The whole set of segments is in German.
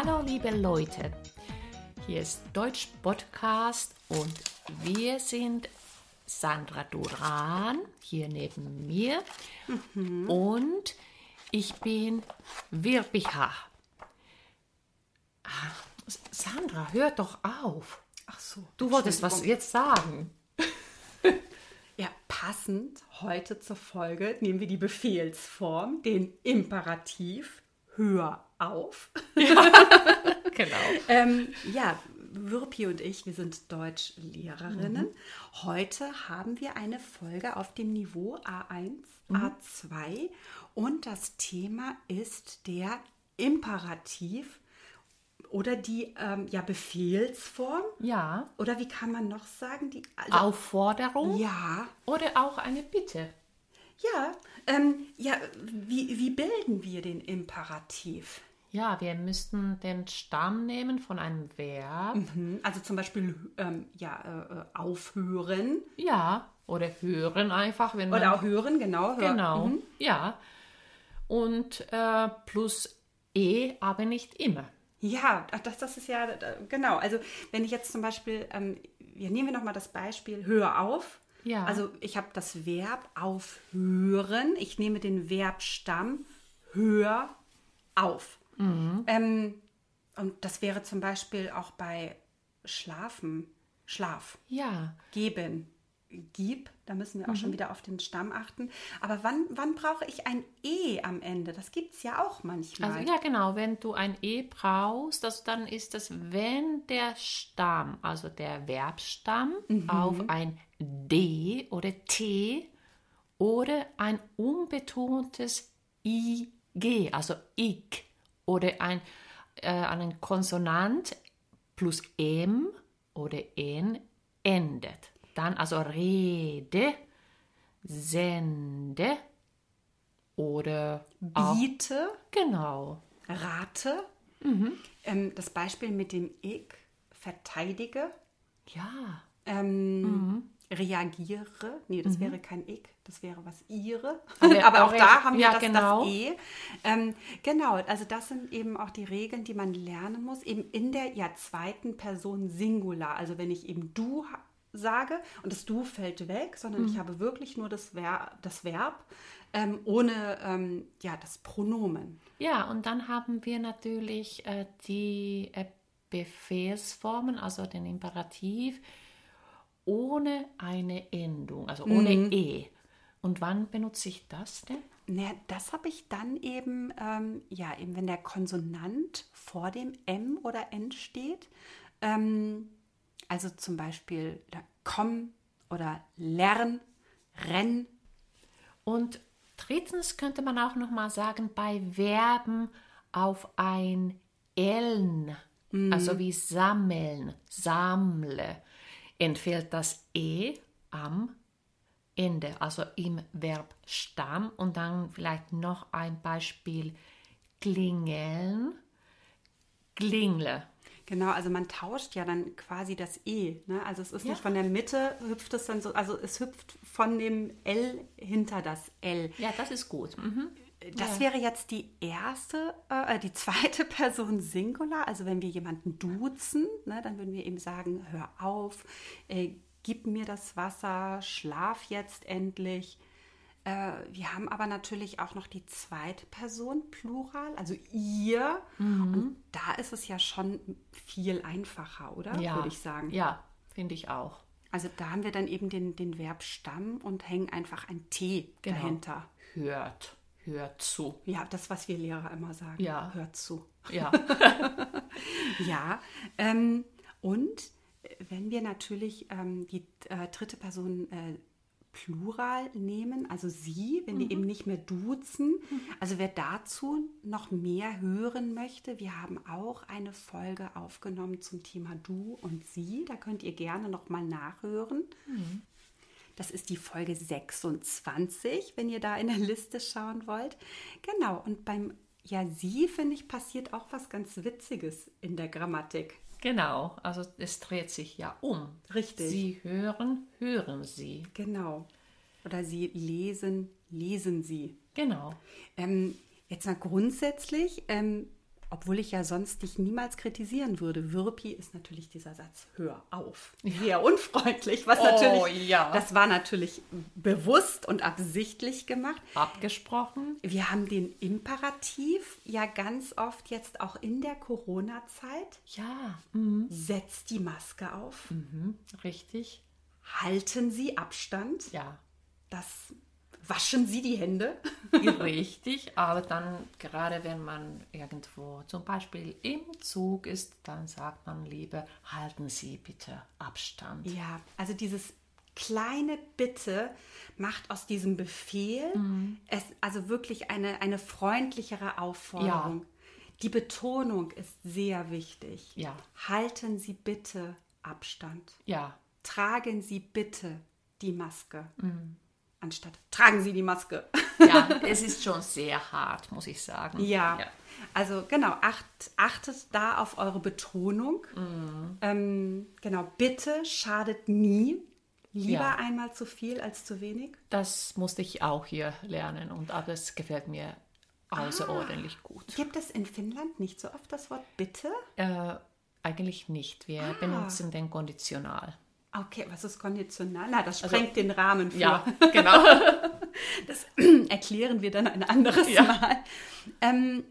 Hallo liebe Leute, hier ist Deutsch Podcast und wir sind Sandra Duran hier neben mir mhm. und ich bin Wirbicha. Ah, Sandra, hör doch auf. Ach so. Du wolltest was jetzt sagen. Ja, passend heute zur Folge nehmen wir die Befehlsform, den Imperativ. Hör auf. Ja, genau. ähm, ja, Würpi und ich, wir sind Deutschlehrerinnen. Mhm. Heute haben wir eine Folge auf dem Niveau A1, mhm. A2 und das Thema ist der Imperativ oder die ähm, ja, Befehlsform. Ja. Oder wie kann man noch sagen? Die also, Aufforderung. Ja. Oder auch eine Bitte. Ja. Ähm, ja, wie, wie bilden wir den Imperativ? Ja, wir müssten den Stamm nehmen von einem Verb. Mhm. Also zum Beispiel ähm, ja, äh, äh aufhören. Ja, oder hören einfach. Wenn oder auch hören, genau. Hör. Genau, mhm. ja. Und äh, plus E, aber nicht immer. Ja, das, das ist ja, genau. Also wenn ich jetzt zum Beispiel, ähm, ja, nehmen wir nochmal das Beispiel, hör auf. Ja. Also ich habe das Verb aufhören. Ich nehme den Verbstamm hör auf. Mhm. Ähm, und das wäre zum Beispiel auch bei schlafen, Schlaf. Ja. Geben gib, da müssen wir auch mhm. schon wieder auf den Stamm achten. Aber wann, wann brauche ich ein E am Ende? Das gibt es ja auch manchmal. Also ja, genau, wenn du ein E brauchst, also dann ist das, wenn der Stamm, also der Verbstamm, mhm. auf ein D oder T oder ein unbetontes IG, also ich, oder ein, äh, einen Konsonant plus M oder N endet. Dann also Rede, Sende oder Biete. Genau. Rate. Mhm. Ähm, das Beispiel mit dem Ich, verteidige. Ja. Ähm, mhm. Reagiere. Nee, das mhm. wäre kein Ich, das wäre was ihre. Aber, Aber auch da haben wir ja, das, genau. das E. Ähm, genau, also das sind eben auch die Regeln, die man lernen muss, eben in der ja, zweiten Person Singular. Also wenn ich eben du sage und das Du fällt weg, sondern mhm. ich habe wirklich nur das, Ver das Verb ähm, ohne ähm, ja, das Pronomen. Ja, und dann haben wir natürlich äh, die äh, Befehlsformen, also den Imperativ, ohne eine Endung, also ohne mhm. E. Und wann benutze ich das denn? Na, das habe ich dann eben, ähm, ja, eben wenn der Konsonant vor dem M oder N steht. Ähm, also zum Beispiel komm oder lern, renn. Und drittens könnte man auch noch mal sagen, bei Verben auf ein Eln, mhm. also wie sammeln, sammle, entfällt das E am Ende, also im Verb Stamm. Und dann vielleicht noch ein Beispiel klingeln, klingle. Genau, also man tauscht ja dann quasi das E. Ne? Also es ist ja. nicht von der Mitte, hüpft es dann so, also es hüpft von dem L hinter das L. Ja, das ist gut. Mhm. Das ja. wäre jetzt die erste, äh, die zweite Person Singular. Also wenn wir jemanden duzen, ne, dann würden wir eben sagen, hör auf, äh, gib mir das Wasser, schlaf jetzt endlich. Äh, wir haben aber natürlich auch noch die zweite Person Plural, also ihr. Mhm. Und da ist es ja schon viel einfacher, oder? Ja. Würde ich sagen. Ja, finde ich auch. Also da haben wir dann eben den, den Verbstamm und hängen einfach ein T genau. dahinter. Hört. Hört zu. Ja, das, was wir Lehrer immer sagen. Ja. Hört zu. Ja. ja. Ähm, und wenn wir natürlich ähm, die äh, dritte Person äh, Plural nehmen, also sie, wenn mhm. wir eben nicht mehr duzen. Mhm. Also wer dazu noch mehr hören möchte, wir haben auch eine Folge aufgenommen zum Thema du und sie. Da könnt ihr gerne noch mal nachhören. Mhm. Das ist die Folge 26, wenn ihr da in der Liste schauen wollt. Genau, und beim Ja, sie, finde ich, passiert auch was ganz Witziges in der Grammatik. Genau, also es dreht sich ja um. Richtig. Sie hören, hören Sie. Genau. Oder Sie lesen, lesen Sie. Genau. Ähm, jetzt mal grundsätzlich, ähm, obwohl ich ja sonst dich niemals kritisieren würde. Wirpi ist natürlich dieser Satz, hör auf. Sehr unfreundlich, was Oh, natürlich, ja. das war natürlich bewusst und absichtlich gemacht. Abgesprochen? Wir haben den Imperativ ja ganz oft jetzt auch in der Corona-Zeit. Ja, Setzt die Maske auf, richtig. halten Sie Abstand, Ja, das waschen Sie die Hände. richtig. Aber dann, gerade wenn man irgendwo zum Beispiel im Zug ist, dann sagt man lieber, halten Sie bitte Abstand. Ja, also dieses kleine Bitte macht aus diesem Befehl es also wirklich eine, eine freundlichere Aufforderung. Die Betonung ist sehr wichtig. Ja. Halten Sie bitte Abstand. Ja, Tragen Sie bitte die Maske. Anstatt tragen Sie die Maske. ja, es ist schon sehr hart, muss ich sagen. Ja. Also genau, acht, achtet da auf eure Betonung. Ähm, genau, bitte schadet nie. Lieber Ja. einmal zu viel als zu wenig. Das musste ich auch hier lernen und es gefällt mir außerordentlich gut. Gibt es in Finnland nicht so oft das Wort bitte? Äh, eigentlich nicht. Wir benutzen den Konditional. Okay, was ist konditional? Na, das sprengt den Rahmen für. Ja, genau. Das erklären wir dann ein anderes Ja. Mal. Ähm,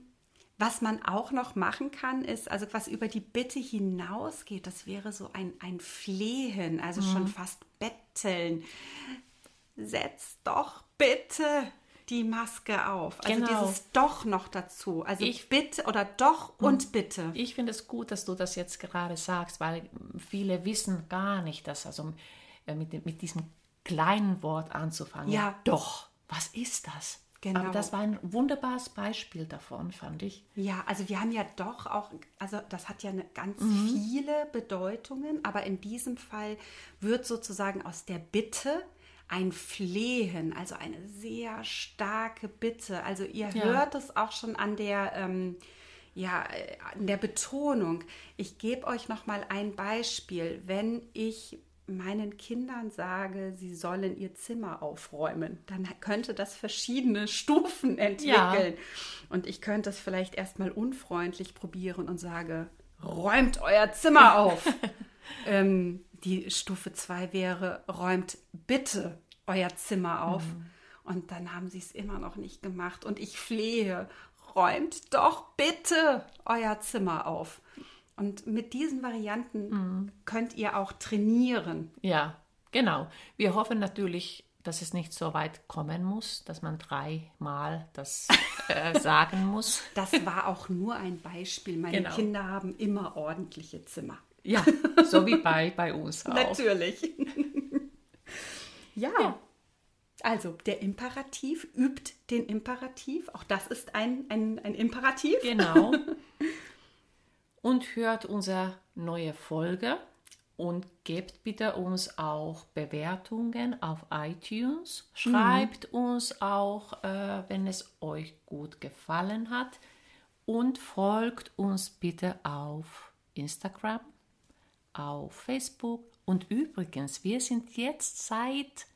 was man auch noch machen kann, ist, also was über die Bitte hinausgeht, das wäre so ein, ein Flehen, also Mhm. schon fast betteln. Setz doch bitte die Maske auf. Also Genau. dieses doch noch dazu. Also Ich- bitte oder doch und bitte. Ich finde es gut, dass du das jetzt gerade sagst, weil viele wissen gar nicht, dass also äh, mit, mit diesem kleinen Wort anzufangen. Ja. Doch, was ist das? Genau. Aber das war ein wunderbares Beispiel davon, fand ich. Ja, also wir haben ja doch auch, also das hat ja eine ganz Mhm. viele Bedeutungen, aber in diesem Fall wird sozusagen aus der Bitte ein Flehen, also eine sehr starke Bitte. Also ihr Ja. hört es auch schon an der, ähm, ja, äh, an der Betonung. Ich gebe euch noch mal ein Beispiel. Wenn ich meinen Kindern sage, sie sollen ihr Zimmer aufräumen, dann könnte das verschiedene Stufen entwickeln. Und ich könnte es vielleicht erstmal unfreundlich probieren und sage, räumt euer Zimmer auf. ähm, die Stufe 2 wäre, räumt bitte euer Zimmer auf. Und dann haben sie es immer noch nicht gemacht. Und ich flehe, räumt doch bitte euer Zimmer auf. Und mit diesen Varianten könnt ihr auch trainieren. Ja, genau. Wir hoffen natürlich, dass es nicht so weit kommen muss, dass man dreimal das äh, sagen muss. Das war auch nur ein Beispiel. Meine Genau. Kinder haben immer ordentliche Zimmer. Ja, so wie bei, bei uns auch. Natürlich. ja. Also, der Imperativ übt den Imperativ. Auch das ist ein, ein, ein Imperativ. Genau. Und hört unsere neue Folge und gebt bitte uns auch Bewertungen auf iTunes. Schreibt uns auch, äh, wenn es euch gut gefallen hat. Und folgt uns bitte auf Instagram, auf Facebook. Und übrigens, wir sind jetzt seit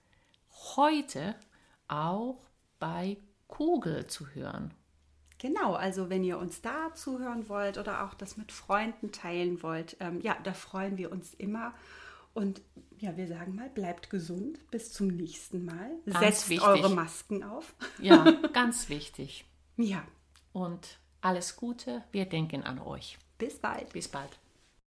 heute auch bei Kugel zu hören. Genau, also wenn ihr uns da zuhören wollt oder auch das mit Freunden teilen wollt, ähm, ja, da freuen wir uns immer. Und ja, wir sagen mal, bleibt gesund. Bis zum nächsten Mal. Ganz Setzt wichtig. eure Masken auf. Ja, ganz wichtig. Ja, Und alles Gute, wir denken an euch. bis bald. Bis bald.